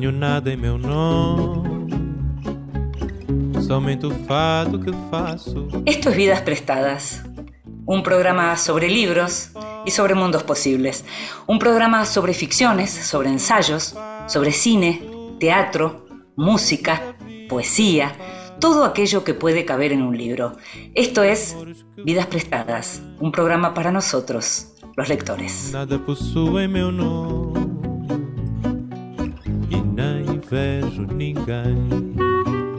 Nada em meu nome, somente o fado que faço. Esto es Vidas Prestadas, un programa sobre libros y sobre mundos posibles. Un programa sobre ficciones, sobre ensayos, sobre cine, teatro, música, poesía, todo aquello que puede caber en un libro. Esto es Vidas Prestadas, un programa para nosotros, los lectores. Nada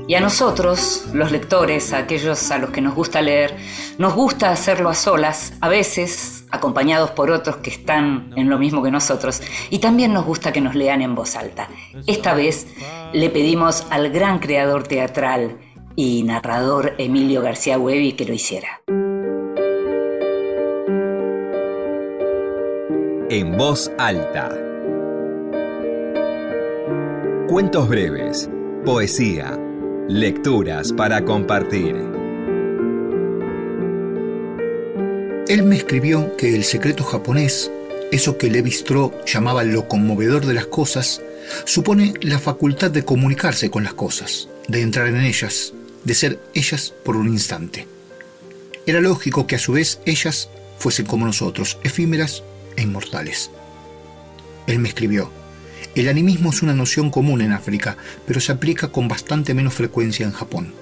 Y a nosotros, los lectores, a aquellos a los que nos gusta leer, nos gusta hacerlo a solas, a veces acompañados por otros que están en lo mismo que nosotros, y también nos gusta que nos lean en voz alta. Esta vez le pedimos al gran creador teatral y narrador Emilio García Huevi que lo hiciera. En voz alta. Cuentos breves, poesía, lecturas para compartir. Él me escribió que el secreto japonés, eso que Levi Strauss llamaba lo conmovedor de las cosas, supone la facultad de comunicarse con las cosas, de entrar en ellas, de ser ellas por un instante. Era lógico que a su vez ellas fuesen como nosotros, efímeras e inmortales. Él me escribió, el animismo es una noción común en África, pero se aplica con bastante menos frecuencia en Japón.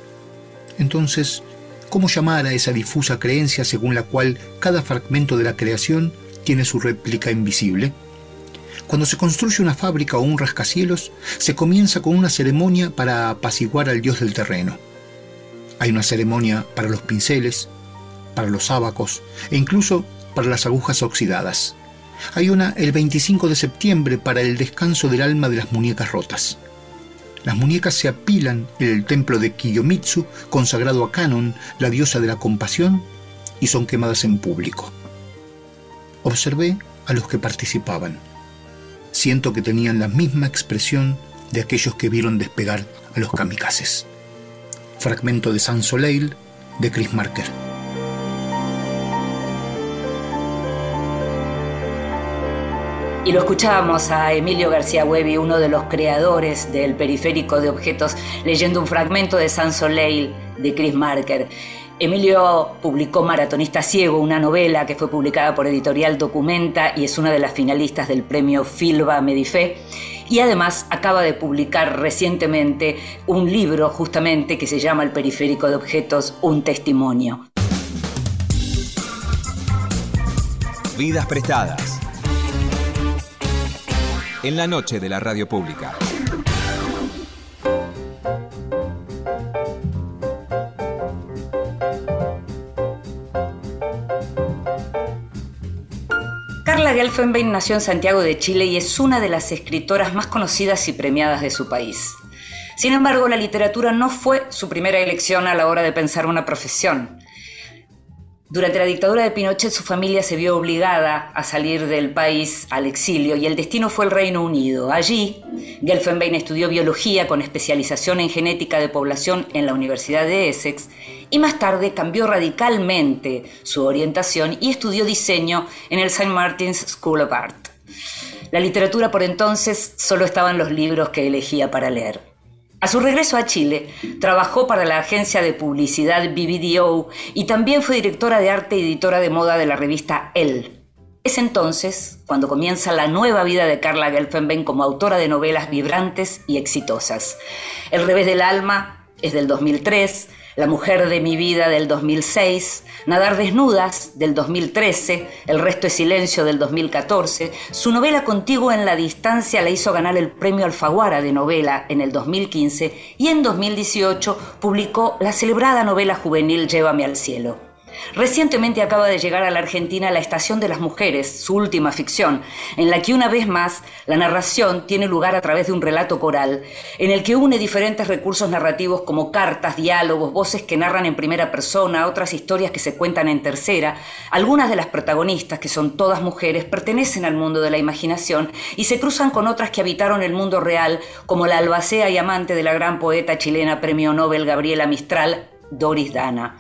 Entonces, ¿cómo llamar a esa difusa creencia según la cual cada fragmento de la creación tiene su réplica invisible? Cuando se construye una fábrica o un rascacielos, se comienza con una ceremonia para apaciguar al dios del terreno. Hay una ceremonia para los pinceles, para los ábacos e incluso para las agujas oxidadas. Hay una el 25 de septiembre para el descanso del alma de las muñecas rotas. Las muñecas se apilan en el templo de Kiyomitsu, consagrado a Kanon, la diosa de la compasión, y son quemadas en público. Observé a los que participaban. Siento que tenían la misma expresión de aquellos que vieron despegar a los kamikazes. Fragmento de San Soleil de Chris Marker. Y lo escuchábamos a Emilio García Huevi, uno de los creadores del periférico de objetos, leyendo un fragmento de San Soleil de Chris Marker. Emilio publicó Maratonista Ciego, una novela que fue publicada por Editorial Documenta y es una de las finalistas del premio Filba Medife. Y además acaba de publicar recientemente un libro justamente que se llama El Periférico de Objetos, un testimonio. Vidas prestadas. En la noche de la radio pública. Carla Gelfenbein nació en Santiago de Chile y es una de las escritoras más conocidas y premiadas de su país. Sin embargo, la literatura no fue su primera elección a la hora de pensar una profesión. Durante la dictadura de Pinochet su familia se vio obligada a salir del país al exilio y el destino fue el Reino Unido. Allí, Gelfenbein estudió biología con especialización en genética de población en la Universidad de Essex y más tarde cambió radicalmente su orientación y estudió diseño en el St. Martin's School of Art. La literatura por entonces solo estaba en los libros que elegía para leer. A su regreso a Chile, trabajó para la agencia de publicidad BBDO y también fue directora de arte y editora de moda de la revista Elle. Es entonces cuando comienza la nueva vida de Carla Gelfenbein como autora de novelas vibrantes y exitosas. El revés del alma es del 2003, la mujer de mi vida del 2006, Nadar desnudas del 2013, El resto es silencio del 2014. Su novela Contigo en la distancia le hizo ganar el premio Alfaguara de novela en el 2015 y en 2018 publicó la celebrada novela juvenil Llévame al cielo. Recientemente acaba de llegar a la Argentina La Estación de las Mujeres, su última ficción, en la que una vez más la narración tiene lugar a través de un relato coral, en el que une diferentes recursos narrativos como cartas, diálogos, voces que narran en primera persona, otras historias que se cuentan en tercera. Algunas de las protagonistas, que son todas mujeres, pertenecen al mundo de la imaginación y se cruzan con otras que habitaron el mundo real, como la albacea y amante de la gran poeta chilena premio Nobel Gabriela Mistral, Doris Dana.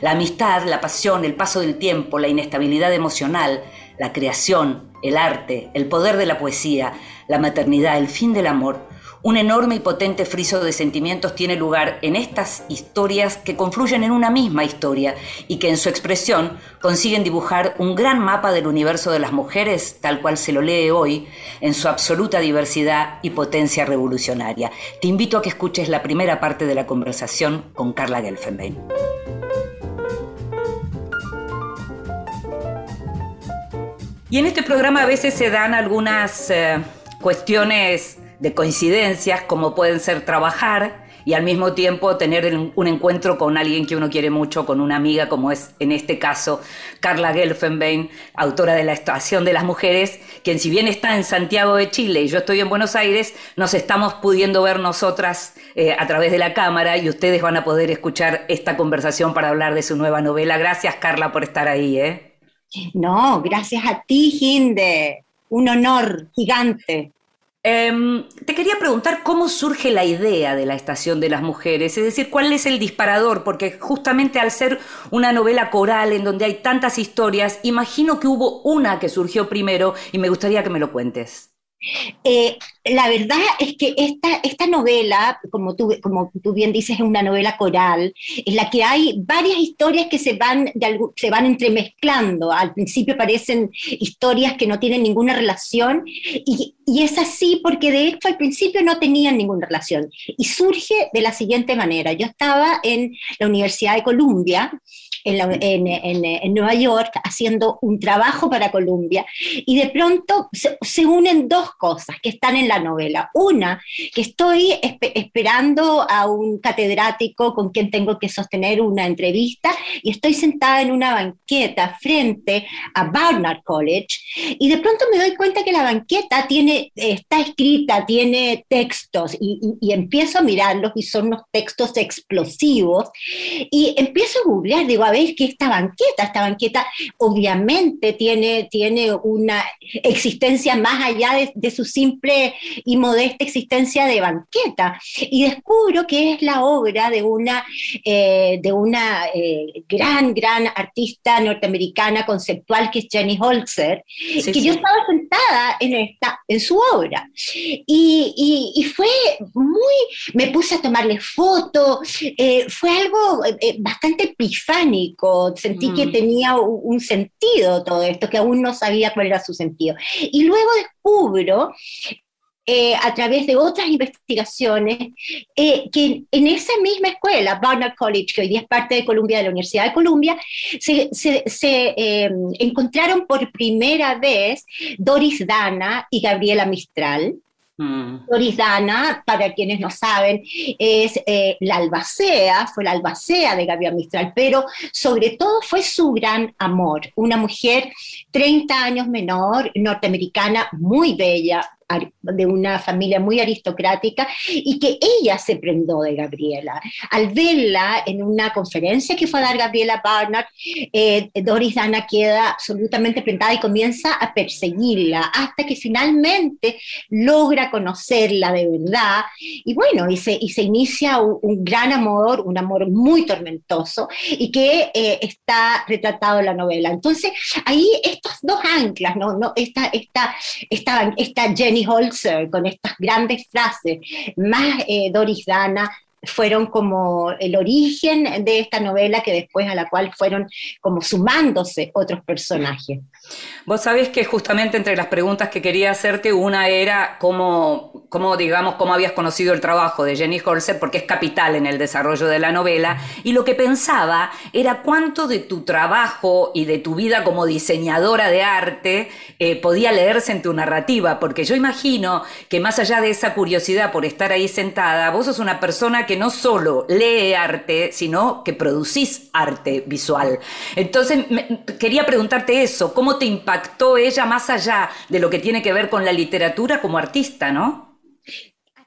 La amistad, la pasión, el paso del tiempo, la inestabilidad emocional, la creación, el arte, el poder de la poesía, la maternidad, el fin del amor, un enorme y potente friso de sentimientos tiene lugar en estas historias que confluyen en una misma historia y que en su expresión consiguen dibujar un gran mapa del universo de las mujeres tal cual se lo lee hoy, en su absoluta diversidad y potencia revolucionaria. Te invito a que escuches la primera parte de la conversación con Carla Gelfenbein. Y en este programa a veces se dan algunas eh, cuestiones de coincidencias como pueden ser trabajar y al mismo tiempo tener un encuentro con alguien que uno quiere mucho, con una amiga como es en este caso Carla Gelfenbein, autora de La Estación de las Mujeres, quien si bien está en Santiago de Chile y yo estoy en Buenos Aires, nos estamos pudiendo ver nosotras eh, a través de la cámara y ustedes van a poder escuchar esta conversación para hablar de su nueva novela. Gracias Carla por estar ahí. ¿eh? No, gracias a ti, Ginde. Un honor gigante. Em, te quería preguntar cómo surge la idea de la Estación de las Mujeres, es decir, cuál es el disparador, porque justamente al ser una novela coral en donde hay tantas historias, imagino que hubo una que surgió primero y me gustaría que me lo cuentes. Eh, la verdad es que esta, esta novela, como tú, como tú bien dices, es una novela coral, en la que hay varias historias que se van, se van entremezclando. Al principio parecen historias que no tienen ninguna relación, y, y es así porque de hecho al principio no tenían ninguna relación. Y surge de la siguiente manera. Yo estaba en la Universidad de Columbia, en, Nueva York haciendo un trabajo para Columbia y de pronto se, unen dos cosas que están en la novela. Una, que estoy esperando a un catedrático con quien tengo que sostener una entrevista y estoy sentada en una banqueta frente a Barnard College y de pronto me doy cuenta que la banqueta tiene, está escrita, tiene textos y, y empiezo a mirarlos y son unos textos explosivos y empiezo a googlear, digo, a que esta banqueta, esta banqueta obviamente tiene, tiene una existencia más allá de, su simple y modesta existencia de banqueta. Y descubro que es la obra de una, eh, de una eh, gran, gran artista norteamericana conceptual que es Jenny Holzer, que yo estaba sentada en, esta, en su obra. Y, y, fue muy, me puse a tomarle fotos, eh, fue algo bastante epifánico sentí que mm. tenía un sentido todo esto, que aún no sabía cuál era su sentido. Y luego descubro eh, a través de otras investigaciones, eh, que en esa misma escuela, Barnard College, que hoy día es parte de Columbia, de la Universidad de Columbia, se, eh, encontraron por primera vez Doris Dana y Gabriela Mistral, Mm. Doris Dana, para quienes no saben, es eh, la albacea, fue la albacea de Gabriela Mistral, pero sobre todo fue su gran amor, una mujer 30 años menor, norteamericana, muy bella, de una familia muy aristocrática y que ella se prendó de Gabriela. Al verla en una conferencia que fue a dar Gabriela Barnard, eh, Doris Dana queda absolutamente prendada y comienza a perseguirla hasta que finalmente logra conocerla de verdad y bueno, y se, y se inicia un, gran amor, un amor muy tormentoso y que eh, está retratado en la novela. Entonces, ahí estos dos anclas, ¿no? no esta, esta, esta, esta Jenny Holzer con estas grandes frases, más eh, Doris Dana, fueron como el origen de esta novela que después a la cual fueron como sumándose otros personajes. Vos sabés que justamente entre las preguntas que quería hacerte, una era cómo, cómo, digamos, cómo habías conocido el trabajo de Jenny Holzer, porque es capital en el desarrollo de la novela, y lo que pensaba era cuánto de tu trabajo y de tu vida como diseñadora de arte eh, podía leerse en tu narrativa, porque yo imagino que más allá de esa curiosidad por estar ahí sentada, vos sos una persona que no solo lee arte, sino que producís arte visual. Entonces, quería preguntarte eso, ¿cómo te impactó ella más allá de lo que tiene que ver con la literatura como artista, ¿no?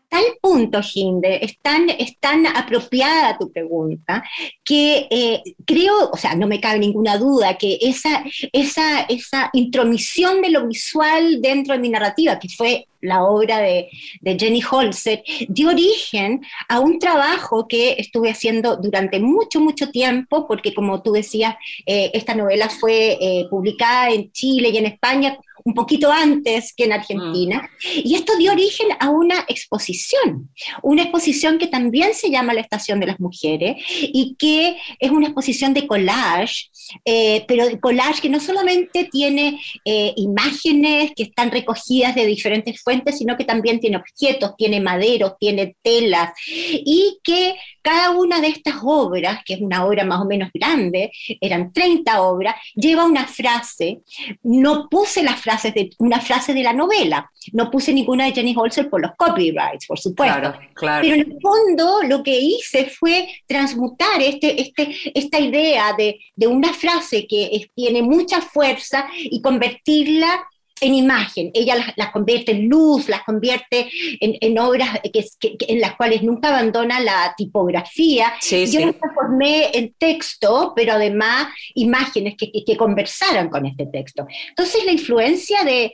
Tal punto, Ginde, es tan, es tan apropiada tu pregunta, que eh, creo, o sea, no me cabe ninguna duda que esa, esa, esa intromisión de lo visual dentro de mi narrativa, que fue la obra de, Jenny Holzer, dio origen a un trabajo que estuve haciendo durante mucho, mucho tiempo, porque como tú decías, eh, esta novela fue eh, publicada en Chile y en España un poquito antes que en Argentina, mm. y esto dio origen a una exposición, una exposición que también se llama La Estación de las Mujeres y que es una exposición de collage, eh, pero de collage que no solamente tiene eh, imágenes que están recogidas de diferentes fuentes, sino que también tiene objetos, tiene maderos, tiene telas, y que cada una de estas obras, que es una obra más o menos grande, eran 30 obras, lleva una frase. No puse las frases de una frase de la novela, no puse ninguna de Jenny Holzer por los copyrights, por supuesto. Claro, Pero en el fondo lo que hice fue transmutar este, este, esta idea de, de una frase que tiene mucha fuerza y convertirla en imagen. Ella las, convierte en luz, las convierte en, obras que, en las cuales nunca abandona la tipografía. Yo las transformé en texto, pero además imágenes que, conversaran con este texto. Entonces la influencia de,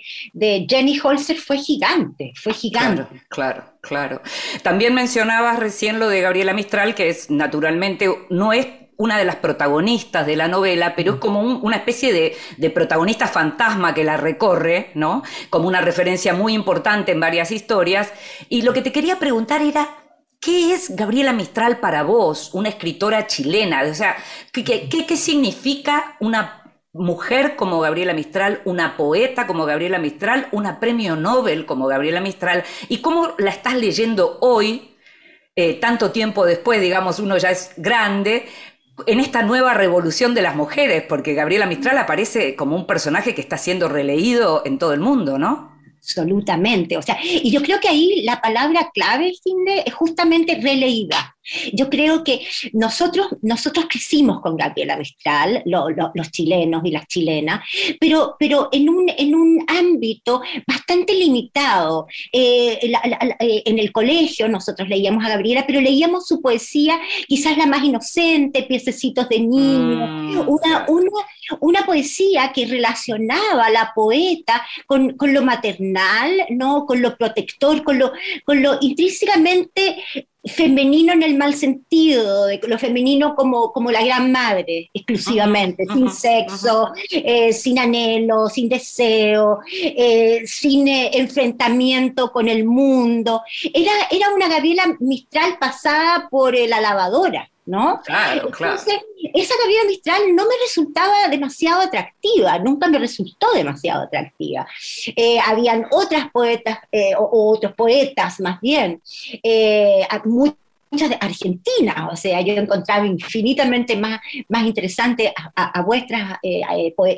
Jenny Holzer fue gigante, fue gigante. Claro, claro, claro. También mencionabas recién lo de Gabriela Mistral, que es naturalmente, no es una de las protagonistas de la novela, pero es como una especie de, protagonista fantasma que la recorre, ¿no? Como una referencia muy importante en varias historias. Y lo que te quería preguntar era, ¿qué es Gabriela Mistral para vos, una escritora chilena? O sea, ¿qué, qué significa una mujer como Gabriela Mistral, una poeta como Gabriela Mistral, una premio Nobel como Gabriela Mistral? ¿Y cómo la estás leyendo hoy? Eh, tanto tiempo después, digamos, uno ya es grande, en esta nueva revolución de las mujeres, porque Gabriela Mistral aparece como un personaje que está siendo releído en todo el mundo, ¿no? Absolutamente. O sea, y yo creo que ahí la palabra clave, Finde, es justamente releída. Yo creo que nosotros, nosotros crecimos con Gabriela Mistral, los chilenos y las chilenas, pero, pero en, un, en un ámbito bastante limitado. Eh, eh, en el colegio nosotros leíamos a Gabriela, pero leíamos su poesía quizás la más inocente, piececitos de niño, mm, una, una, una, poesía que relacionaba a la poeta con, con, lo maternal, ¿no? con lo protector, con lo, con lo intrínsecamente femenino en el mal sentido, de lo femenino como, como la gran madre, exclusivamente, sin sexo, eh, sin anhelo, sin deseo, eh, sin eh, enfrentamiento con el mundo. Era, era una Gabriela Mistral pasada por la lavadora. ¿No? Claro, claro. Entonces, esa Gabriela Mistral no me resultaba demasiado atractiva, nunca me resultó demasiado atractiva. Eh, habían otras poetas, eh, o, otros poetas más bien, eh, muchas de Argentina, o sea, yo encontraba infinitamente más, más interesante a, vuestras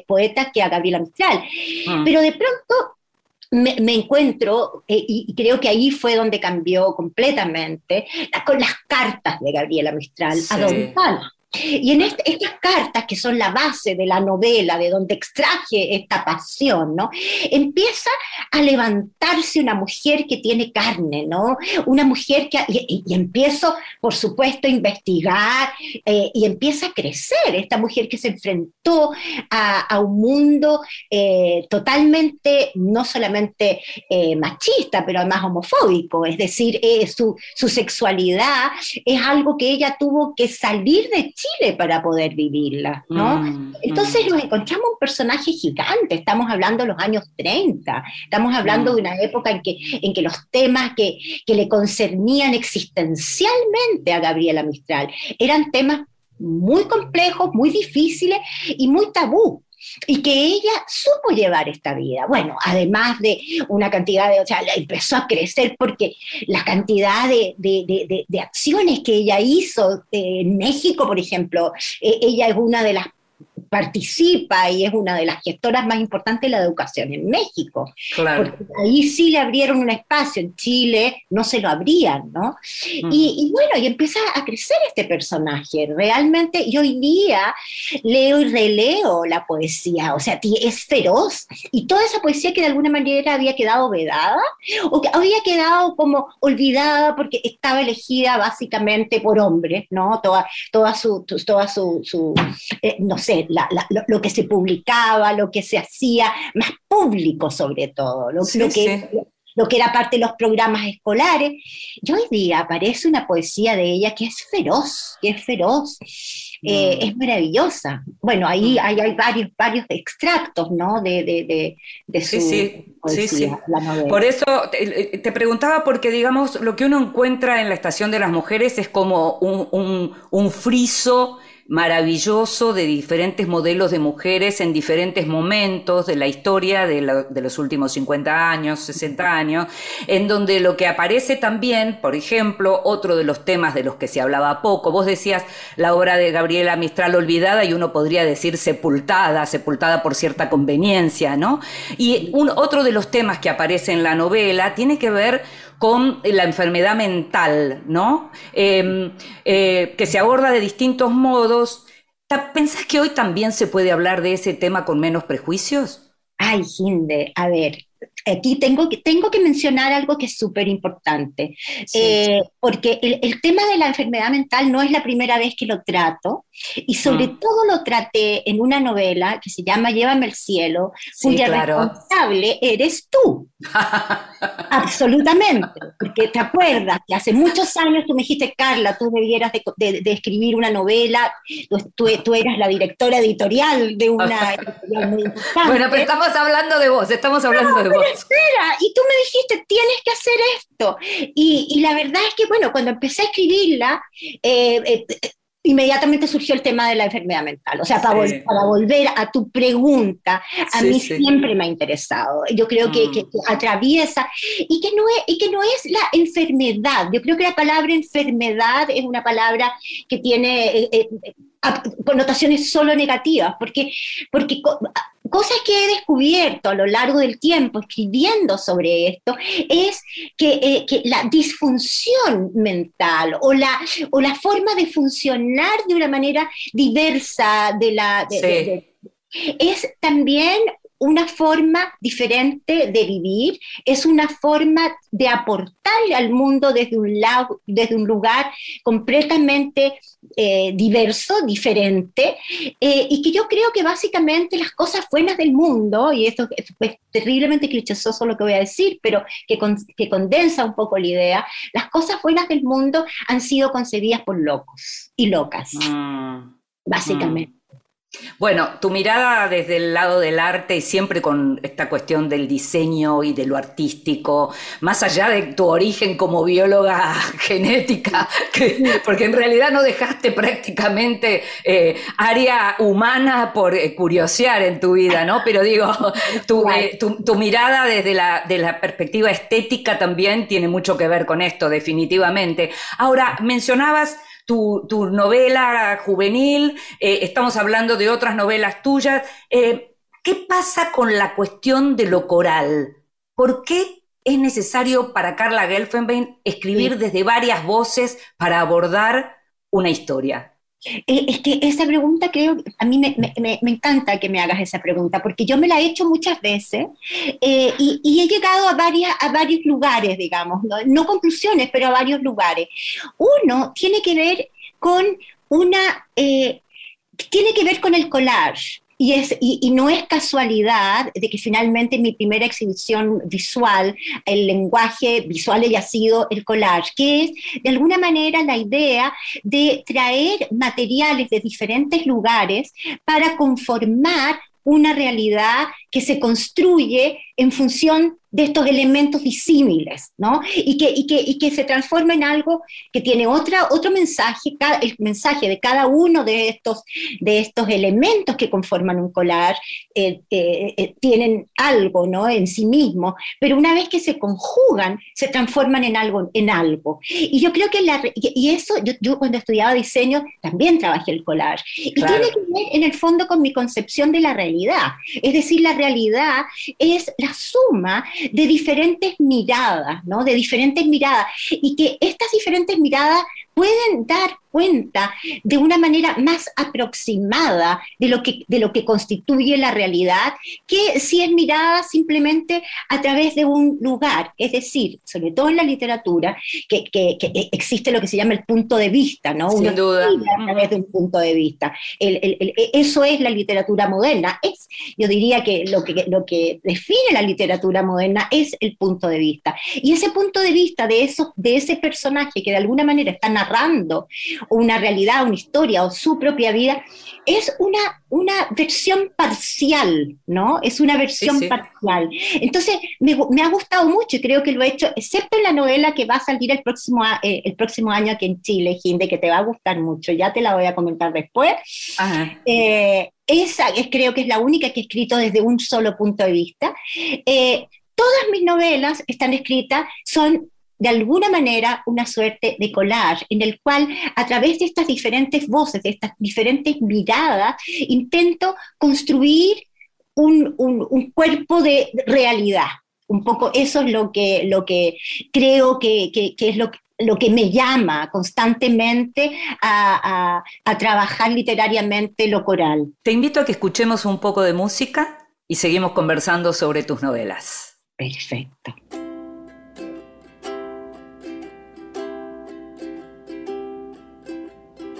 poetas que a Gabriela Mistral. Mm. Pero de pronto me, encuentro, eh, y creo que ahí fue donde cambió completamente, con las cartas de Gabriela Mistral a Don Juan. Y en estas cartas, que son la base de la novela, de donde extraje esta pasión, ¿no? Empieza a levantarse una mujer que tiene carne, ¿no? Una mujer que... Y, empiezo, por supuesto, a investigar eh, y empieza a crecer esta mujer que se enfrentó a, un mundo eh, totalmente, no solamente eh, machista, pero además homofóbico. Es decir, su, su sexualidad es algo que ella tuvo que salir de Chile para poder vivirla, ¿no? Mm, Entonces mm. nos encontramos un personaje gigante, estamos hablando de los años 30, estamos hablando de una época en que, en que los temas que, que le concernían existencialmente a Gabriela Mistral eran temas muy complejos, muy difíciles y muy tabú y que ella supo llevar esta vida. Bueno, además de una cantidad de, o sea, empezó a crecer porque la cantidad de, de, de, acciones que ella hizo en México, por ejemplo, eh, ella es una de las participa y es una de las gestoras más importantes de la educación en México. Claro. Porque ahí sí le abrieron un espacio, en Chile no se lo abrían, ¿no? Mm. Y, bueno, y empieza a crecer este personaje. Realmente, y hoy día leo y releo la poesía, o sea, es feroz. Y toda esa poesía que de alguna manera había quedado vedada, o que había quedado como olvidada porque estaba elegida básicamente por hombres, ¿no? Toda, toda su, toda su, su eh, no sé, lo, que se publicaba, lo que se hacía, más público sobre todo, lo, que, lo que era parte de los programas escolares. Y hoy día aparece una poesía de ella que es feroz, que es feroz. eh, es maravillosa. Bueno, ahí, hay varios, varios extractos, ¿no? De, de, de, su sí, sí, la novela. Por eso te, te, preguntaba, porque digamos, lo que uno encuentra en la Estación de las Mujeres es como un, un, un friso maravilloso de diferentes modelos de mujeres en diferentes momentos de la historia de, los últimos 50 años, 60 años, en donde lo que aparece también, por ejemplo, otro de los temas de los que se hablaba poco, vos decías la obra de Gabriela Mistral olvidada y uno podría decir sepultada, sepultada por cierta conveniencia, ¿no? Y otro de los temas que aparece en la novela tiene que ver con la enfermedad mental, ¿no? Em, eh, que se aborda de distintos modos. ¿Pensás que hoy también se puede hablar de ese tema con menos prejuicios? Ay, Hinde, a ver, aquí tengo que, tengo que mencionar algo que es súper importante, eh, porque el, tema de la enfermedad mental no es la primera vez que lo trato, y sobre mm. todo lo traté en una novela que se llama Llévame al cielo, cuya responsable eres tú. Absolutamente, porque te acuerdas que hace muchos años tú me dijiste, Carla, tú debieras de, escribir una novela, tú, tú, eras la directora editorial de una editorial muy importante. Bueno, pero estamos hablando de vos, estamos hablando de vos espera, y tú me dijiste, tienes que hacer esto. Y, la verdad es que, bueno, cuando empecé a escribirla, eh, eh, inmediatamente surgió el tema de la enfermedad mental. O sea, para, volver a tu pregunta, a mí siempre me ha interesado. Yo creo que, que, mm. atraviesa y que, no es, y que no es la enfermedad. Yo creo que la palabra enfermedad es una palabra que tiene eh, connotaciones solo negativas, porque, porque cosas que he descubierto a lo largo del tiempo escribiendo sobre esto es que, eh, la disfunción mental o la, o la forma de funcionar de una manera diversa de la... es también una forma diferente de vivir, es una forma de aportarle al mundo desde un, lado, desde un lugar completamente eh, diverso, diferente, eh, y que yo creo que básicamente las cosas buenas del mundo, y esto es terriblemente clichoso lo que voy a decir, pero que, que condensa un poco la idea, las cosas buenas del mundo han sido concebidas por locos y locas, mm. básicamente. Bueno, tu mirada desde el lado del arte y siempre con esta cuestión del diseño y de lo artístico, más allá de tu origen como bióloga genética, porque en realidad no dejaste prácticamente eh, área humana por eh, curiosear en tu vida, ¿no? Pero digo, eh, tu, mirada desde la, de la perspectiva estética también tiene mucho que ver con esto, definitivamente. Ahora, mencionabas tu, novela juvenil, eh, estamos hablando de otras novelas tuyas. Eh, ¿Qué pasa con la cuestión de lo coral? ¿Por qué es necesario para Carla Gelfenbein escribir desde varias voces para abordar una historia? Eh, es que esa pregunta creo, a mí me, me, me, encanta que me hagas esa pregunta, porque yo me la he hecho muchas veces eh, y, y, he llegado a, varias, a varios lugares, digamos, ¿no? conclusiones, pero a varios lugares. Uno tiene que ver con una, eh, tiene que ver con el collage. Y, es, y, no es casualidad de que finalmente mi primera exhibición visual, el lenguaje visual haya sido el collage, que es de alguna manera la idea de traer materiales de diferentes lugares para conformar una realidad que se construye en función de estos elementos disímiles, ¿no? Y que, y que, y que se transforma en algo que tiene otra, otro mensaje, el mensaje de cada uno de estos, de estos elementos que conforman un collage eh, eh, eh, tienen algo, ¿no? En sí mismo, pero una vez que se conjugan, se transforman en algo, en algo. Y yo creo que la, y eso, yo, yo cuando estudiaba diseño también trabajé el collage, y tiene que ver en el fondo con mi concepción de la realidad, es decir, la realidad es la suma de diferentes miradas, ¿no? De diferentes miradas. Y que estas diferentes miradas pueden dar cuenta de una manera más aproximada de lo que, de lo que constituye la realidad que si es mirada simplemente a través de un lugar. Es decir, sobre todo en la literatura, que, que, existe lo que se llama el punto de vista, ¿no? Sin duda. A través de un punto de vista. eso es la literatura moderna. Es, yo diría que lo, que lo que define la literatura moderna es el punto de vista. Y ese punto de vista de, eso, de ese personaje que de alguna manera está narrando, una realidad, una historia o su propia vida, es una, una versión parcial, ¿no? Es una versión parcial. Entonces, me, me, ha gustado mucho y creo que lo he hecho, excepto en la novela que va a salir el próximo, eh, el próximo año aquí en Chile, Ginde, que te va a gustar mucho, ya te la voy a comentar después. Eh, esa es, creo que es la única que he escrito desde un solo punto de vista. Eh, todas mis novelas están escritas, son de alguna manera una suerte de collage en el cual a través de estas diferentes voces, de estas diferentes miradas, intento construir un, cuerpo de realidad. Un poco eso es lo que, lo que creo que, es lo, lo que me llama constantemente a, a trabajar literariamente lo coral. Te invito a que escuchemos un poco de música y seguimos conversando sobre tus novelas. Perfecto.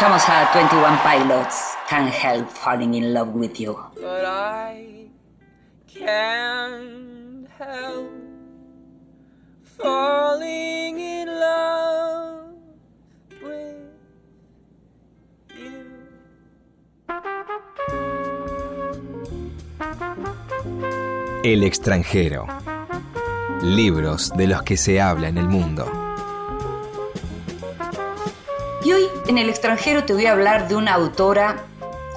escuchamos a 21 Pilots, Can't Help Falling in Love with You. But I can't help falling in love with you. El extranjero. Libros de los que se habla en el mundo. El extranjero te voy a hablar de una autora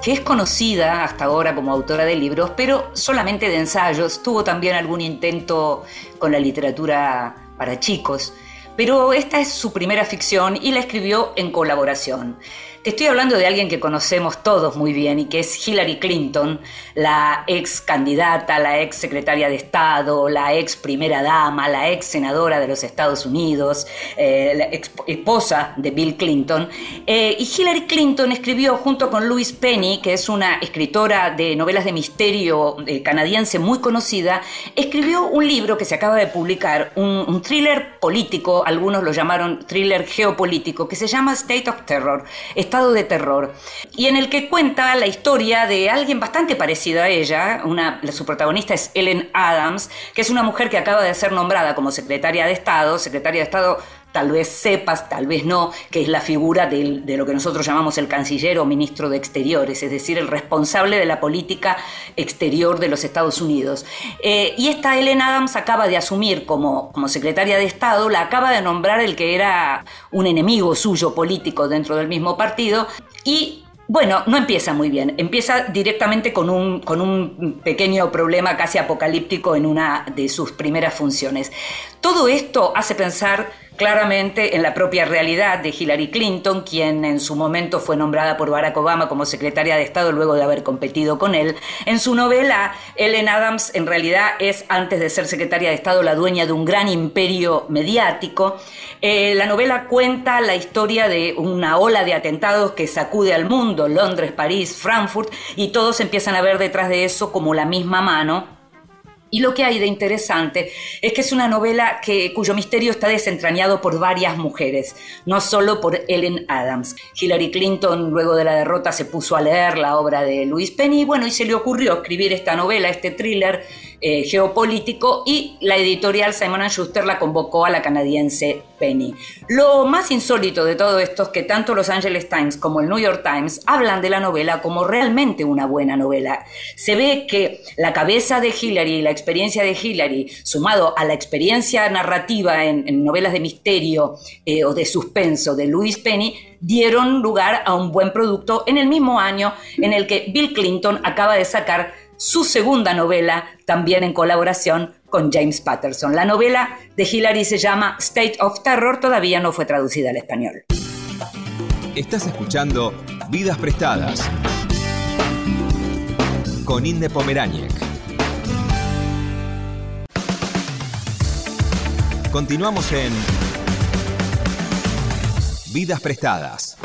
que es conocida hasta ahora como autora de libros, pero solamente de ensayos. Tuvo también algún intento con la literatura para chicos, pero esta es su primera ficción y la escribió en colaboración. Te estoy hablando de alguien que conocemos todos muy bien y que es Hillary Clinton, la ex candidata, la ex secretaria de Estado, la ex primera dama, la ex senadora de los Estados Unidos, eh, la ex esposa de Bill Clinton. Eh, y Hillary Clinton escribió junto con Louise Penny, que es una escritora de novelas de misterio eh, canadiense muy conocida, escribió un libro que se acaba de publicar, un, un thriller político, algunos lo llamaron thriller geopolítico, que se llama State of Terror de terror, y en el que cuenta la historia de alguien bastante parecido a ella, una, su protagonista es Ellen Adams, que es una mujer que acaba de ser nombrada como secretaria de Estado, secretaria de Estado tal vez sepas, tal vez no, que es la figura de lo que nosotros llamamos el canciller o ministro de Exteriores, es decir, el responsable de la política exterior de los Estados Unidos. Eh, y esta Ellen Adams acaba de asumir como, como secretaria de Estado, la acaba de nombrar el que era un enemigo suyo político dentro del mismo partido y bueno, no empieza muy bien. Empieza directamente con un, con un pequeño problema casi apocalíptico en una de sus primeras funciones. Todo esto hace pensar claramente en la propia realidad de Hillary Clinton, quien en su momento fue nombrada por Barack Obama como secretaria de Estado luego de haber competido con él. En su novela, Ellen Adams en realidad es, antes de ser secretaria de Estado, la dueña de un gran imperio mediático. Eh, la novela cuenta la historia de una ola de atentados que sacude al mundo, Londres, París, Frankfurt, y todos empiezan a ver detrás de eso como la misma mano y lo que hay de interesante es que es una novela que, cuyo misterio está desentrañado por varias mujeres, no solo por Ellen Adams. Hillary Clinton, luego de la derrota, se puso a leer la obra de Louise Penny y bueno, y se le ocurrió escribir esta novela, este thriller eh, geopolítico, y la editorial Simon Schuster la convocó a la canadiense Penny. Lo más insólito de todo esto es que tanto Los Angeles Times como el New York Times hablan de la novela como realmente una buena novela. Se ve que la cabeza de Hillary y la experiencia de Hillary, sumado a la experiencia narrativa en, novelas de misterio eh, o de suspenso de Louise Penny, dieron lugar a un buen producto en el mismo año en el que Bill Clinton acaba de sacar su segunda novela, también en colaboración con James Patterson. La novela de Hillary se llama State of Terror, todavía no fue traducida al español. Estás escuchando Vidas Prestadas con Inde Pomeráñez. Continuamos en Vidas Prestadas.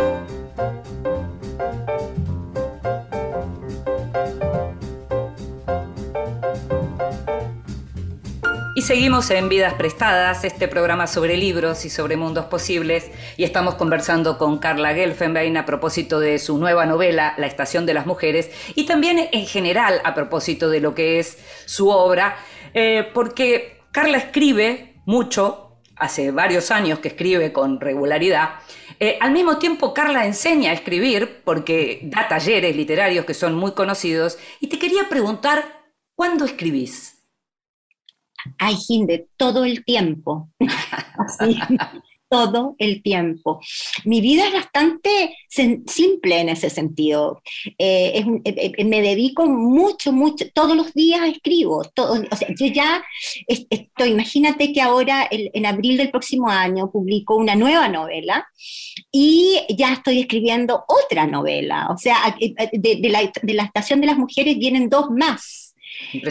Y seguimos en Vidas Prestadas, este programa sobre libros y sobre mundos posibles, y estamos conversando con Carla Gelfenbein a propósito de su nueva novela, La Estación de las Mujeres, y también en general a propósito de lo que es su obra, eh, porque Carla escribe mucho, hace varios años que escribe con regularidad, eh, al mismo tiempo, Carla enseña a escribir porque da talleres literarios que son muy conocidos. Y te quería preguntar, ¿cuándo escribís? Ay, Hinde, todo el tiempo. Así, todo el tiempo. Mi vida es bastante simple en ese sentido. Eh, es eh, eh, me dedico mucho, mucho, todos los días escribo. todo- o sea, yo ya es- estoy, imagínate que ahora el- en abril del próximo año publico una nueva novela y ya estoy escribiendo otra novela. O sea, eh, de, de la, de la Estación de las Mujeres vienen dos más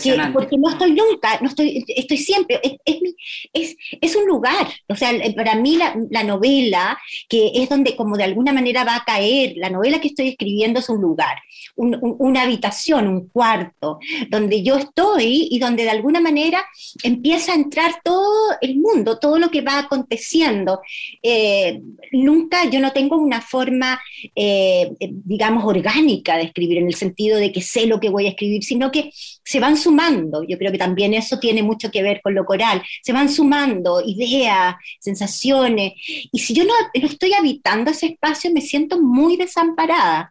que- porque no estoy nunca, no estoy, estoy siempre, es, es, mi- es, es un lugar, o sea, para mí la, la novela, que es donde como de alguna manera va a caer, la novela que estoy escribiendo es un lugar, un- un- una habitación, un cuarto, donde yo estoy y donde de alguna manera empieza a entrar todo el mundo, todo lo que va aconteciendo. Eh, nunca, yo no tengo una forma, eh, digamos, orgánica de escribir, en el sentido de que sé lo que voy a escribir, sino que se van sumando, yo creo que también eso tiene mucho que ver con lo coral, se van sumando ideas, sensaciones, y si yo no, no estoy habitando ese espacio, me siento muy desamparada.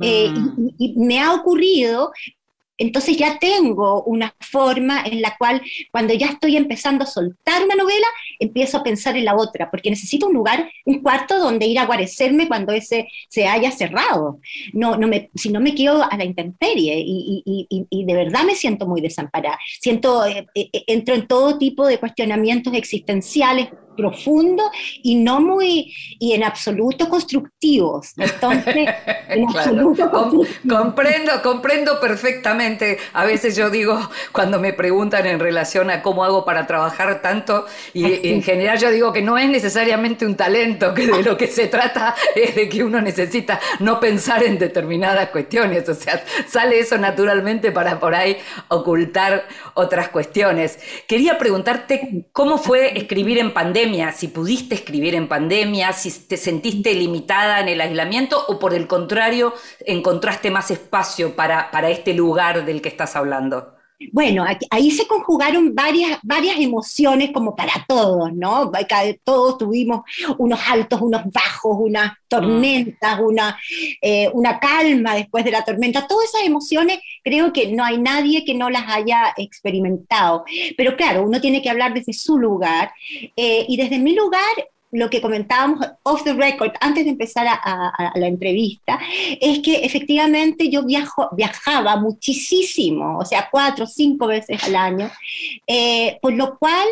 Eh, Mm. y, y- y me ha ocurrido entonces ya tengo una forma en la cual cuando ya estoy empezando a soltar una novela, empiezo a pensar en la otra, porque necesito un lugar, un cuarto donde ir a guarecerme cuando ese se haya cerrado. No, no me, si no me quedo a la intemperie y, de verdad me siento muy desamparada. Siento, eh, eh, entro en todo tipo de cuestionamientos existenciales profundos y no muy, y en absoluto constructivos. Entonces, en Claro. absoluto Com- comprendo, comprendo perfectamente. A veces yo digo, cuando me preguntan en relación a cómo hago para trabajar tanto, y en general yo digo que no es necesariamente un talento, que de lo que se trata es de que uno necesita no pensar en determinadas cuestiones. O sea, sale eso naturalmente para por ahí ocultar otras cuestiones. Quería preguntarte cómo fue escribir en pandemia, si pudiste escribir en pandemia, si te sentiste limitada en el aislamiento o por el contrario encontraste más espacio para, para este lugar del que estás hablando. Bueno, ahí se conjugaron varias, varias emociones como para todos, ¿no? Todos tuvimos unos altos, unos bajos, unas tormentas, una, eh, una calma después de la tormenta. Todas esas emociones creo que no hay nadie que no las haya experimentado. Pero claro, uno tiene que hablar desde su lugar eh, y desde mi lugar lo que comentábamos off the record antes de empezar a, a- a la entrevista es que efectivamente yo viajo, viajaba muchísimo, o sea, cuatro o cinco veces al año, eh, por lo cual,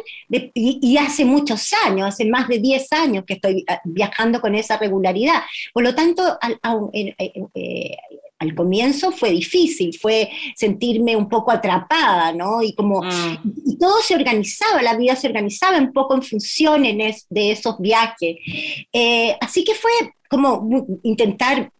y, hace muchos años, hace más de 10 años que estoy ah, viajando con esa regularidad. Por lo tanto, al, en- eh, eh, al comienzo fue difícil, fue sentirme un poco atrapada, ¿no? Y como Mm. y todo se organizaba, la vida se organizaba un poco en función en es- de esos viajes. Eh, así que fue como intentar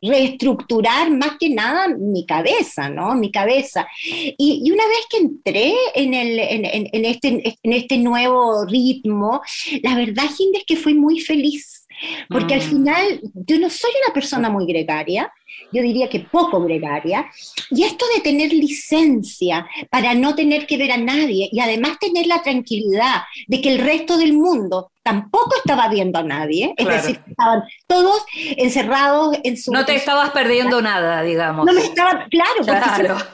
reestructurar más que nada mi cabeza, ¿no? Mi cabeza. Y, y una vez que entré en, el, en, en- en este, en este nuevo ritmo, la verdad, Ginde, es que fui muy feliz. Porque al Mm. final yo no soy una persona muy gregaria, yo diría que poco gregaria, y esto de tener licencia para no tener que ver a nadie y además tener la tranquilidad de que el resto del mundo tampoco estaba viendo a nadie, es Claro. decir, estaban todos encerrados en su... No te estabas perdiendo nada, digamos. no me estaba, claro, porque Claro. si-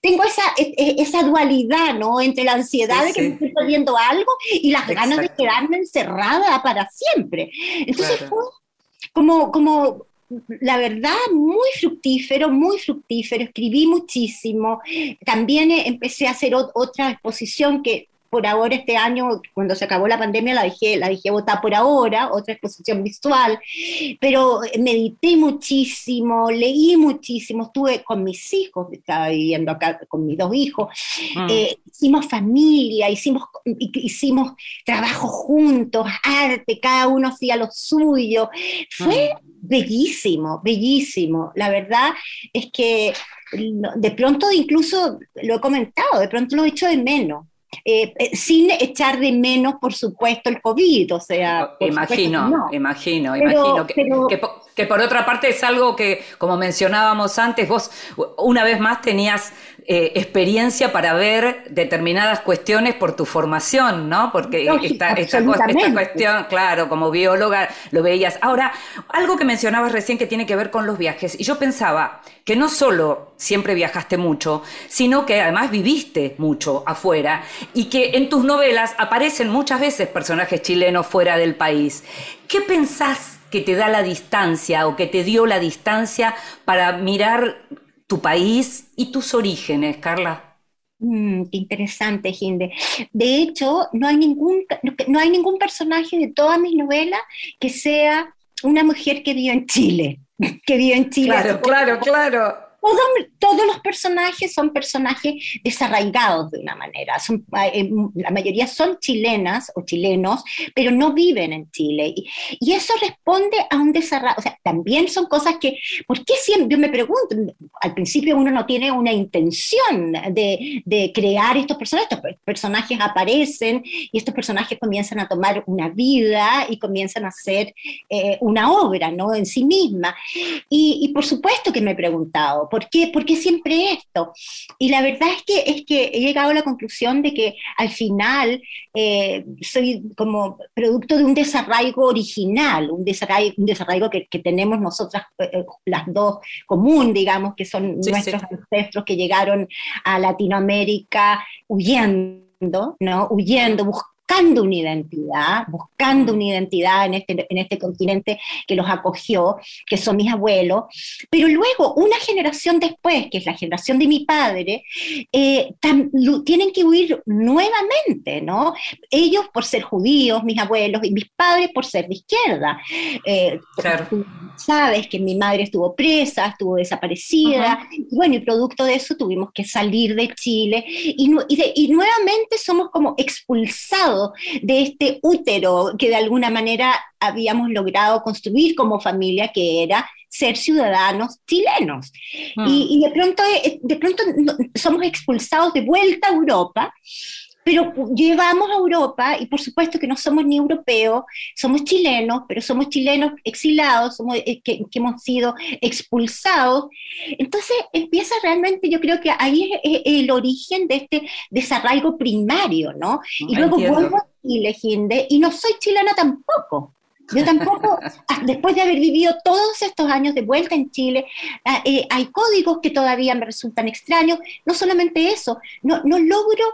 tengo esa, e- e- esa dualidad, ¿no? Entre la ansiedad Sí, de que sí. me estoy perdiendo algo y las ganas de quedarme encerrada para siempre. Entonces Claro. fue como, como, la verdad, muy fructífero, muy fructífero. Escribí muchísimo. También eh, empecé a hacer ot- otra exposición que por ahora este año, cuando se acabó la pandemia, la dejé, la dejé botar por ahora, otra exposición visual, pero medité muchísimo, leí muchísimo, estuve con mis hijos, estaba viviendo acá con mis dos hijos, Mm. eh, hicimos familia, hicimos, hicimos trabajo juntos, arte, cada uno hacía lo suyo. Fue bellísimo, bellísimo. La verdad es que de pronto incluso lo he comentado, de pronto lo he hecho de menos. Eh, eh, sin echar de menos, por supuesto, el COVID, o sea, Imagino, no. imagino, Pero- imagino. Que, pero- que po- que por otra parte es algo que, como mencionábamos antes, vos una vez más tenías eh, experiencia para ver determinadas cuestiones por tu formación, ¿no? Porque esta, cuestión, claro, como bióloga lo veías. Ahora, algo que mencionabas recién que tiene que ver con los viajes, y yo pensaba que no solo siempre viajaste mucho, sino que además viviste mucho afuera y que en tus novelas aparecen muchas veces personajes chilenos fuera del país. ¿Qué pensás que te da la distancia o que te dio la distancia para mirar tu país y tus orígenes, Carla? Mm, qué interesante, Ginde. De hecho, no hay ningún, no hay ningún personaje de todas mis novelas que sea una mujer que vive en Chile, que vive en Chile. claro, claro. Todos, todos los personajes son personajes desarraigados de una manera. Son, eh, la mayoría son chilenas o chilenos, pero no viven en Chile. Y, y eso responde a un desarraigo. O sea, también son cosas que, ¿por qué siempre? Yo me pregunto, al principio uno no tiene una intención de, de crear estos personajes. Estos personajes aparecen y estos personajes comienzan a tomar una vida y comienzan a hacer eh, una obra, ¿no? En sí misma. Y, y por supuesto que me he preguntado, ¿por qué, ¿por qué siempre esto? Y la verdad es que, es que he llegado a la conclusión de que al final eh, soy como producto de un desarraigo original, un desarraigo, un desarraigo que, que tenemos nosotras eh, las dos común, digamos, que son Sí, nuestros sí. ancestros que llegaron a Latinoamérica huyendo, ¿no? Huyendo, buscando una identidad, buscando una identidad en este, en este continente que los acogió, que son mis abuelos, pero luego una generación después, que es la generación de mi padre, eh, tam- tienen que huir nuevamente, ¿no? Ellos por ser judíos, mis abuelos, y mis padres por ser de izquierda. Eh, Claro. Sabes que mi madre estuvo presa, estuvo desaparecida, y bueno, y producto de eso tuvimos que salir de Chile, y, y de- y nuevamente somos como expulsados de este útero que de alguna manera habíamos logrado construir como familia, que era ser ciudadanos chilenos. Mm. Y, y de pronto, eh, de pronto somos expulsados de vuelta a Europa, pero llevamos a Europa, y por supuesto que no somos ni europeos, somos chilenos, pero somos chilenos exilados, somos, eh, que, que hemos sido expulsados. Entonces empieza realmente, yo creo que ahí es, el origen de este desarraigo primario, ¿no? Y luego Entiendo. vuelvo a Chile, Ginde, y no soy chilena tampoco. Yo tampoco, ah, después de haber vivido todos estos años de vuelta en Chile, ah, eh, hay códigos que todavía me resultan extraños. No solamente eso, no, no logro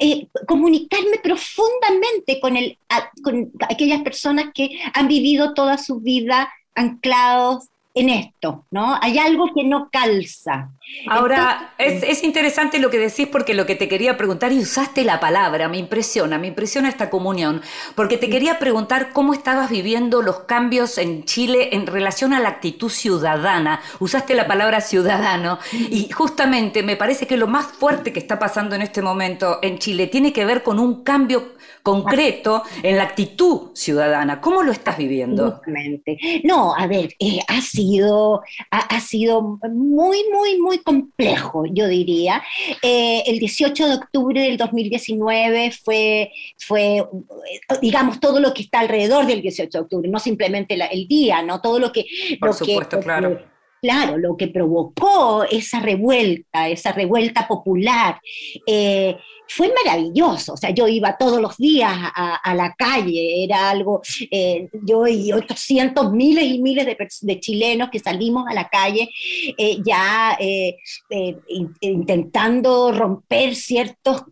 eh, comunicarme profundamente con, el, con aquellas personas que han vivido toda su vida anclados en esto, ¿no? Hay algo que no calza. Ahora, es, es interesante lo que decís porque lo que te quería preguntar, y usaste la palabra, me impresiona, me impresiona esta comunión, porque te quería preguntar cómo estabas viviendo los cambios en Chile en relación a la actitud ciudadana. Usaste la palabra ciudadano y justamente me parece que lo más fuerte que está pasando en este momento en Chile tiene que ver con un cambio concreto en la actitud ciudadana. ¿Cómo lo estás viviendo? Justamente. No, a ver, eh, ha sido, ha, ha sido muy, muy, muy complejo, yo diría. Eh, el 18 de octubre del 2019 fue, fue, eh, digamos, todo lo que está alrededor del 18 de octubre, no simplemente la- el día, ¿no? Todo lo que... Por lo supuesto, que- claro. Claro, lo que provocó esa revuelta, esa revuelta popular, eh, fue maravilloso. O sea, yo iba todos los días a, la calle, era algo, eh, yo y otros cientos, miles y miles de, chilenos que salimos a la calle eh, ya in- intentando romper ciertos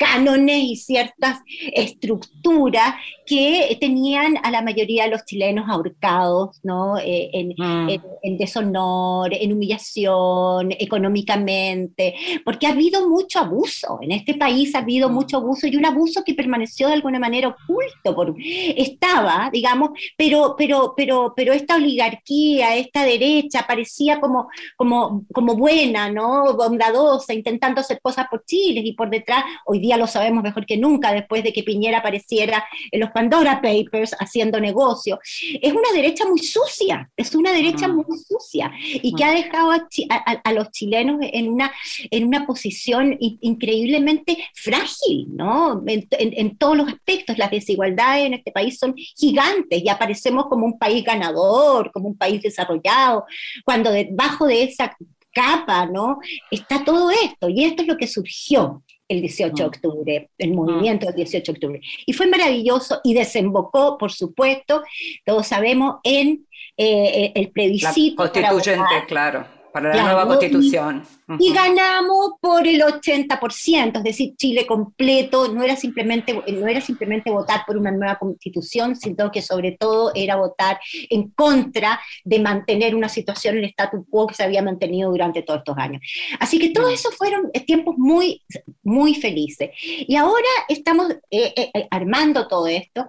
cánones y ciertas estructuras que tenían a la mayoría de los chilenos ahorcados, ¿no? Eh, en, Mm. en, en deshonor, en humillación, económicamente, porque ha habido mucho abuso. En este país ha habido Mm. mucho abuso y un abuso que permaneció de alguna manera oculto. Por, estaba, digamos, pero, pero, pero, pero esta oligarquía, esta derecha, parecía como, como, como buena, ¿no? Bondadosa, intentando hacer cosas por Chile y por detrás, hoy día lo sabemos mejor que nunca, después de que Piñera apareciera en los Pandora Papers haciendo negocio. Es una derecha muy sucia, es una derecha Mm. muy sucia y que ha dejado a- a- a los chilenos en una, en una posición in- increíblemente frágil, ¿no? En, en- en todos los aspectos, las desigualdades en este país son gigantes y aparecemos como un país ganador, como un país desarrollado, cuando debajo de esa capa, ¿no? Está todo esto y esto es lo que surgió el 18 de octubre, el movimiento del 18 de octubre. Y fue maravilloso y desembocó, por supuesto, todos sabemos, en eh, el La plebiscito. para constituyente, votar. claro, para la nueva y- constitución. Y ganamos por el 80%, es decir, Chile completo, no era, simplemente, no era simplemente votar por una nueva constitución, sino que sobre todo era votar en contra de mantener una situación en statu quo que se había mantenido durante todos estos años. Así que todos esos fueron eh, tiempos muy, muy felices. Y ahora estamos eh, eh, eh, armando todo esto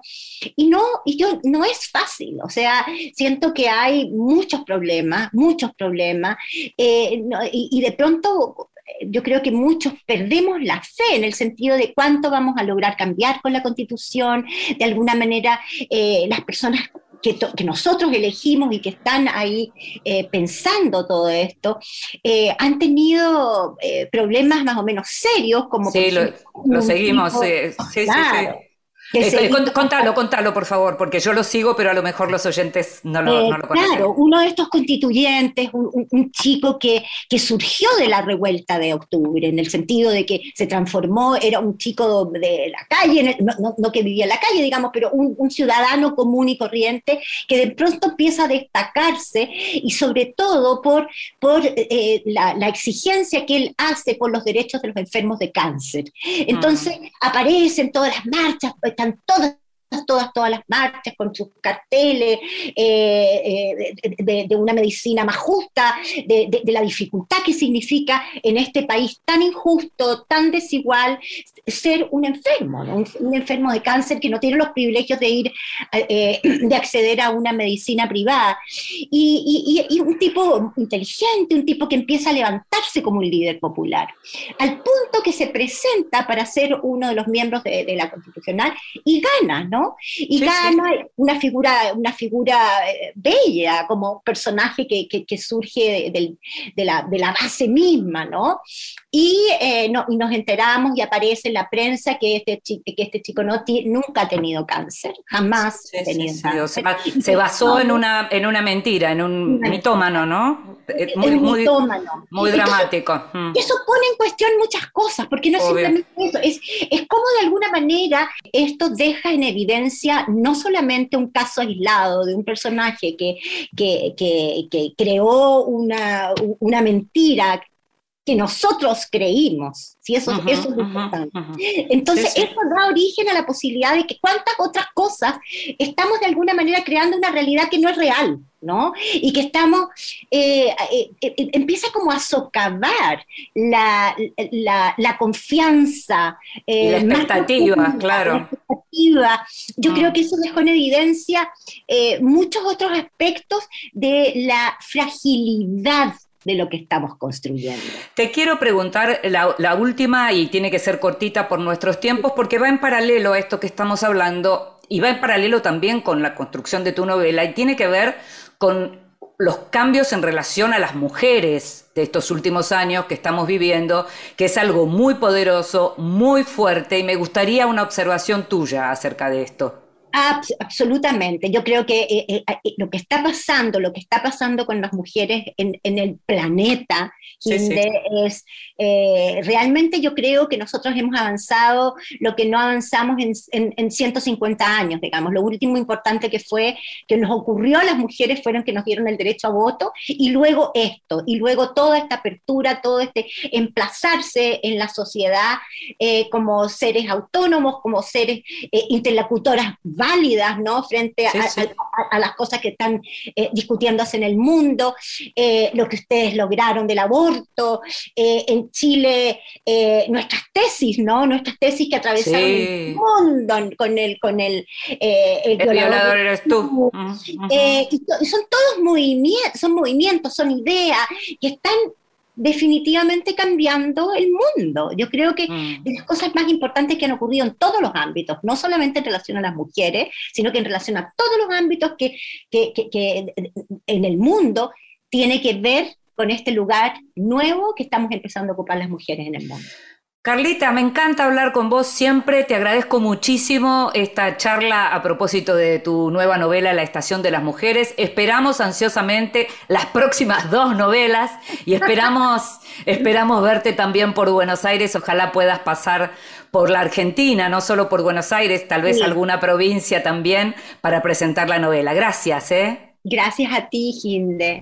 y no, y yo, no es fácil, o sea, siento que hay muchos problemas, muchos problemas, eh, no, y, y de pronto eh, yo creo que muchos perdemos la fe en el sentido de cuánto vamos a lograr cambiar con la constitución, de alguna manera eh, las personas que, nosotros elegimos y que están ahí eh, pensando todo esto, eh, han tenido problemas más o menos serios, como por Sí, lo, ejemplo, lo un seguimos. tipo- sí, sí, Claro, sí. que Eh, se- eh, cont- contalo, contalo, por favor, porque yo lo sigo, pero a lo mejor los oyentes no lo, Eh, no lo conocen. claro, uno de estos constituyentes, un, chico que, que surgió de la revuelta de octubre, en el sentido de que se transformó, era un chico de la calle, no, no- no que vivía en la calle, digamos, pero un, un ciudadano común y corriente que de pronto empieza a destacarse y sobre todo por, por eh, la, la exigencia que él hace por los derechos de los enfermos de cáncer. Entonces aparecen todas las marchas, están todas todas, todas las marchas con sus carteles eh, eh, de, una medicina más justa, de, la dificultad que significa en este país tan injusto, tan desigual, ser un enfermo, un, enfermo de cáncer que no tiene los privilegios de ir, eh, de acceder a una medicina privada. Y un tipo inteligente, un tipo que empieza a levantarse como un líder popular, al punto que se presenta para ser uno de los miembros de, de la constitucional y gana, ¿no? ¿No? Y Sí, gana una figura, una figura eh, bella, como personaje que, que- que surge del- de, la, de la base misma, ¿no? Y, eh, no- y nos enteramos y aparece en la prensa que este, que este chico no nunca ha tenido cáncer, jamás Sí, ha sí, tenido sí, cáncer. se basó en una, en una mentira, en un Una mitómano, ¿no? Eh, Muy, muy, mitómano. muy dramático. Mm. eso pone en cuestión muchas cosas, porque no es simplemente eso, es, es como de alguna manera esto deja en evidencia no solamente un caso aislado de un personaje que, que, que- creó una, una mentira que nosotros creímos, si eso, Ujú, eso es importante. Entonces, Sí, sí. eso da origen a la posibilidad de que cuántas otras cosas estamos de alguna manera creando una realidad que no es real, ¿no? Y que estamos, eh, eh, eh, empieza como a socavar la, la, la confianza. La más expectativa, claro. la expectativa. Yo Mm. creo que eso dejó en evidencia muchos otros aspectos de la fragilidad de lo que estamos construyendo. Te quiero preguntar la, última y tiene que ser cortita por nuestros tiempos porque va en paralelo a esto que estamos hablando y va en paralelo también con la construcción de tu novela y tiene que ver con los cambios en relación a las mujeres de estos últimos años que estamos viviendo, que es algo muy poderoso, muy fuerte y me gustaría una observación tuya acerca de esto. Abs- absolutamente. Yo creo que eh, eh, eh, lo que está pasando, lo que está pasando con las mujeres en, en el planeta, Sí, sí. Inde, es realmente yo creo que nosotros hemos avanzado lo que no avanzamos en, en- en 150 años, digamos. Lo último importante que fue que nos ocurrió a las mujeres fueron que nos dieron el derecho a voto y luego esto, y luego toda esta apertura, todo este emplazarse en la sociedad como seres autónomos, como seres interlocutoras válidas, ¿no? Frente a, Sí, sí. a- a- a las cosas que están eh, discutiéndose en el mundo, eh, lo que ustedes lograron del aborto, eh, en Chile, eh, nuestras tesis, ¿no? Nuestras tesis que atravesaron Sí. el mundo con el, con el, el El violador violador eres tú. Mm, y son todos movimientos, son movimientos, son ideas que están definitivamente cambiando el mundo. Yo creo que Mm. de las cosas más importantes que han ocurrido en todos los ámbitos, no solamente en relación a las mujeres, sino que en relación a todos los ámbitos que, que- que- que en el mundo, tiene que ver con este lugar nuevo que estamos empezando a ocupar las mujeres en el mundo. Carlita, me encanta hablar con vos siempre, te agradezco muchísimo esta charla a propósito de tu nueva novela La Estación de las Mujeres. Esperamos ansiosamente las próximas dos novelas y esperamos, esperamos verte también por Buenos Aires. Ojalá puedas pasar por la Argentina, no solo por Buenos Aires, tal vez Sí. alguna provincia también para presentar la novela. Gracias, ¿eh? Gracias a ti, Ginde.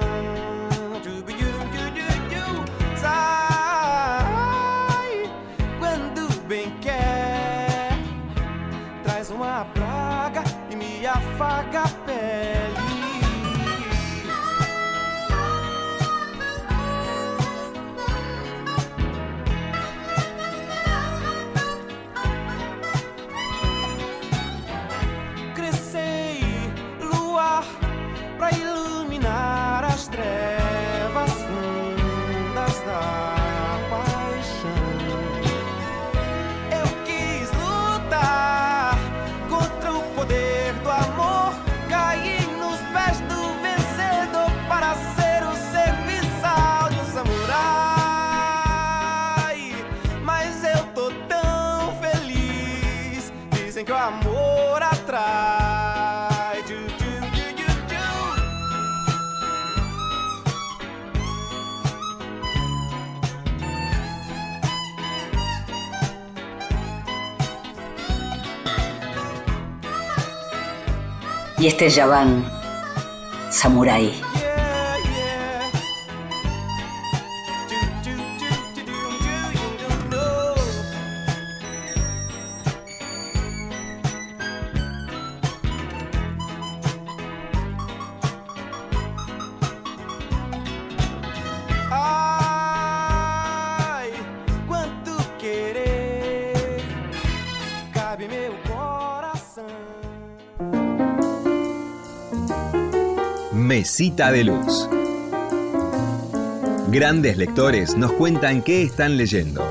me afaga Y este es Yavan, Samurai. Mesita de Luz. Grandes lectores nos cuentan qué están leyendo.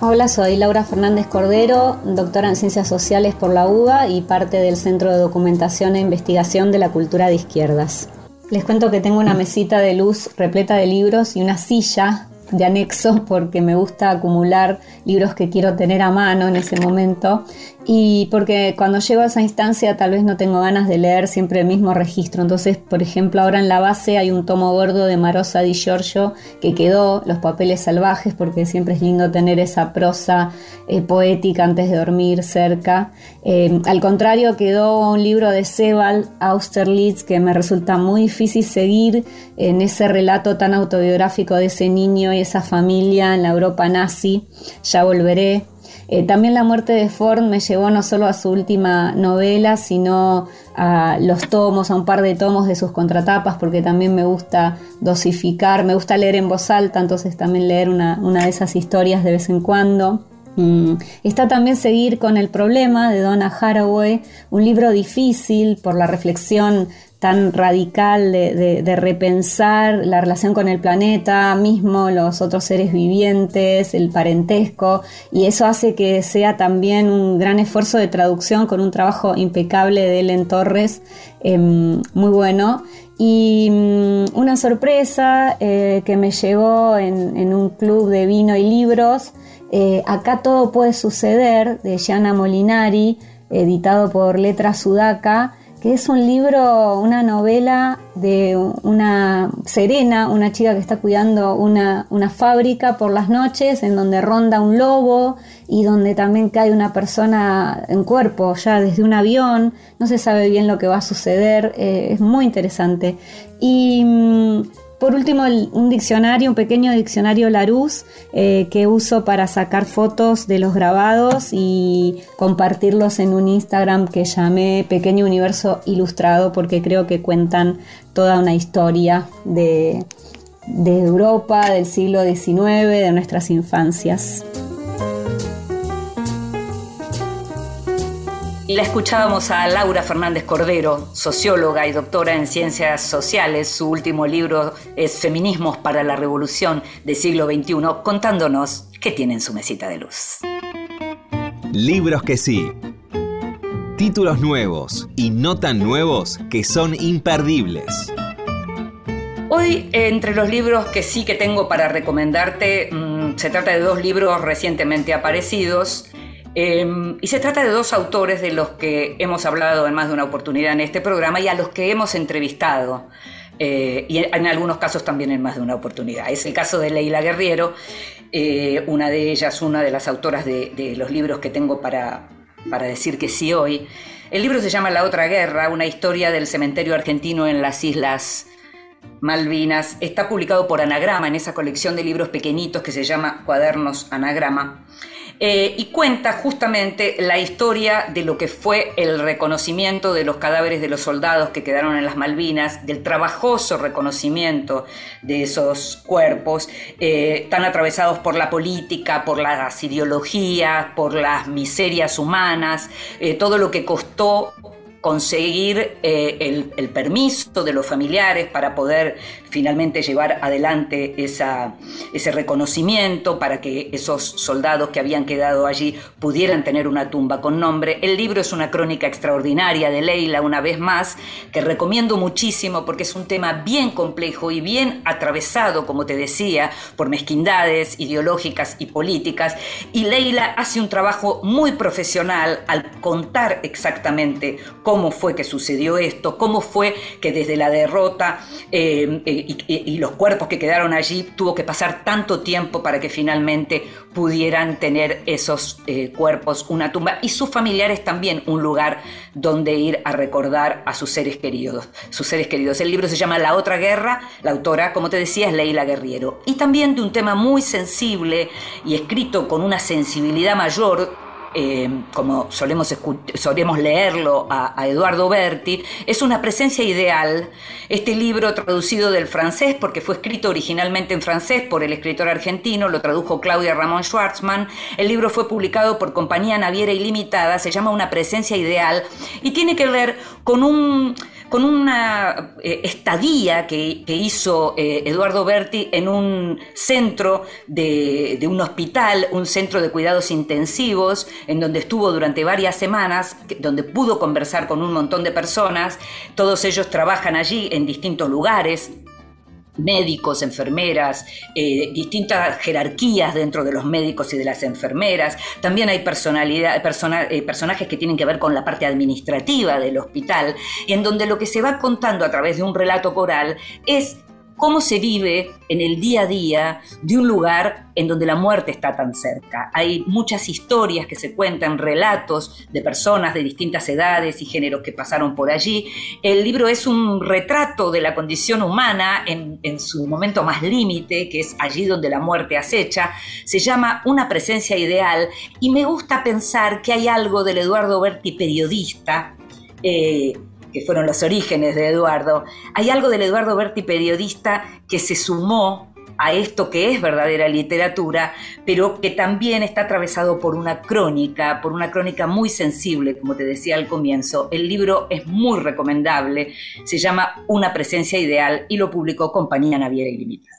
Hola, soy Laura Fernández Cordero, doctora en Ciencias Sociales por la UBA y parte del Centro de Documentación e Investigación de la Cultura de Izquierdas. Les cuento que tengo una mesita de luz repleta de libros y una silla de anexo porque me gusta acumular libros que quiero tener a mano en ese momento y porque cuando llego a esa instancia tal vez no tengo ganas de leer siempre el mismo registro. Entonces, por ejemplo, ahora en la base hay un tomo gordo de Marosa Di Giorgio que quedó, Los papeles salvajes, porque siempre es lindo tener esa prosa eh, poética antes de dormir cerca. Eh, al contrario, quedó un libro de Sebald Austerlitz que me resulta muy difícil seguir en ese relato tan autobiográfico de ese niño esa familia en la Europa nazi. Ya volveré, eh, también la muerte de Ford me llevó no solo a su última novela, sino a los tomos, a un par de tomos de sus contratapas, porque también me gusta dosificar, me gusta leer en voz alta, entonces también leer una, de esas historias de vez en cuando. Mm, está también Seguir con el problema de Donna Haraway, un libro difícil por la reflexión tan radical de, repensar la relación con el planeta mismo, los otros seres vivientes, el parentesco, y eso hace que sea también un gran esfuerzo de traducción con un trabajo impecable de Ellen Torres, em, muy bueno. Y mm, una sorpresa eh, que me llegó en, un club de vino y libros, eh, Acá todo puede suceder, de Gianna Molinari, editado por Letra Sudaca, es un libro, una novela de una Serena, una chica que está cuidando una, fábrica por las noches en donde ronda un lobo y donde también cae una persona en cuerpo ya desde un avión, no se sabe bien lo que va a suceder, eh, es muy interesante. Y mm, por último, un diccionario, un pequeño diccionario Larousse eh, que uso para sacar fotos de los grabados y compartirlos en un Instagram que llamé Pequeño Universo Ilustrado porque creo que cuentan toda una historia de Europa, del siglo XIX, de nuestras infancias. La escuchábamos a Laura Fernández Cordero, socióloga y doctora en ciencias sociales. Su último libro es Feminismos para la Revolución del siglo XXI, contándonos qué tiene en su mesita de luz. Libros que sí. Títulos nuevos y no tan nuevos que son imperdibles. Hoy, entre los libros que sí que tengo para recomendarte, mm, se trata de dos libros recientemente aparecidos. Em, y se trata de dos autores de los que hemos hablado en más de una oportunidad en este programa y a los que hemos entrevistado. Eh, y en algunos casos también en más de una oportunidad. Es el caso de Leila Guerriero, eh, una de ellas, una de las autoras de, los libros que tengo para, para decir que sí hoy. El libro se llama La Otra Guerra, una historia del cementerio argentino en las Islas Malvinas. Está publicado por Anagrama en esa colección de libros pequeñitos que se llama Cuadernos Anagrama. Eh, y cuenta justamente la historia de lo que fue el reconocimiento de los cadáveres de los soldados que quedaron en las Malvinas, del trabajoso reconocimiento de esos cuerpos, eh, tan atravesados por la política, por las ideologías, por las miserias humanas, eh, todo lo que costó conseguir el, el, permiso de los familiares para poder finalmente llevar adelante esa, ese reconocimiento para que esos soldados que habían quedado allí pudieran tener una tumba con nombre. El libro es una crónica extraordinaria de Leila, una vez más, que recomiendo muchísimo porque es un tema bien complejo y bien atravesado, como te decía, por mezquindades ideológicas y políticas. Y Leila hace un trabajo muy profesional al contar exactamente cómo fue que sucedió esto, cómo fue que desde la derrota eh, y, los cuerpos que quedaron allí, tuvo que pasar tanto tiempo para que finalmente pudieran tener esos eh, cuerpos una tumba y sus familiares también un lugar donde ir a recordar a sus seres queridos. Sus seres queridos. El libro se llama La otra guerra, la autora, como te decía, es Leila Guerriero. Y también de un tema muy sensible y escrito con una sensibilidad mayor eh, como solemos, leerlo a, Eduardo Berti, es una presencia ideal. Este libro traducido del francés, porque fue escrito originalmente en francés por el escritor argentino, lo tradujo Claudia Ramón Schwartzman. El libro fue publicado por Compañía Naviera Ilimitada, se llama Una presencia ideal y tiene que ver con un con una eh, estadía que, hizo eh, Eduardo Berti en un centro de, un hospital, un centro de cuidados intensivos, en donde estuvo durante varias semanas, donde pudo conversar con un montón de personas. Todos ellos trabajan allí en distintos lugares, médicos, enfermeras, eh, distintas jerarquías dentro de los médicos y de las enfermeras. También hay personalidad, eh, personajes que tienen que ver con la parte administrativa del hospital, en donde lo que se va contando a través de un relato coral es cómo se vive en el día a día de un lugar en donde la muerte está tan cerca. Hay muchas historias que se cuentan, relatos de personas de distintas edades y géneros que pasaron por allí. El libro es un retrato de la condición humana en, su momento más límite, que es allí donde la muerte acecha. Se llama Una presencia ideal y me gusta pensar que hay algo del Eduardo Berti periodista. Eh, que fueron los orígenes de Eduardo, hay algo del Eduardo Berti periodista que se sumó a esto que es verdadera literatura, pero que también está atravesado por una crónica, por una crónica muy sensible, como te decía al comienzo. El libro es muy recomendable, se llama Una presencia ideal y lo publicó Compañía Naviera Ilimitada.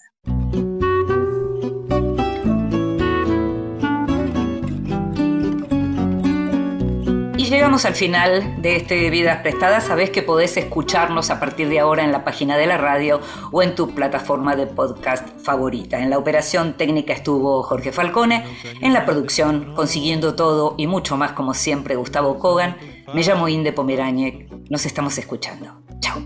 Llegamos al final de este Vidas Prestadas. Sabés que podés escucharnos a partir de ahora en la página de la radio o en tu plataforma de podcast favorita. En la operación técnica estuvo Jorge Falcone, en la producción, consiguiendo todo y mucho más como siempre, Gustavo Kogan. Me llamo Inde Pomeráñez. Nos estamos escuchando. Chao.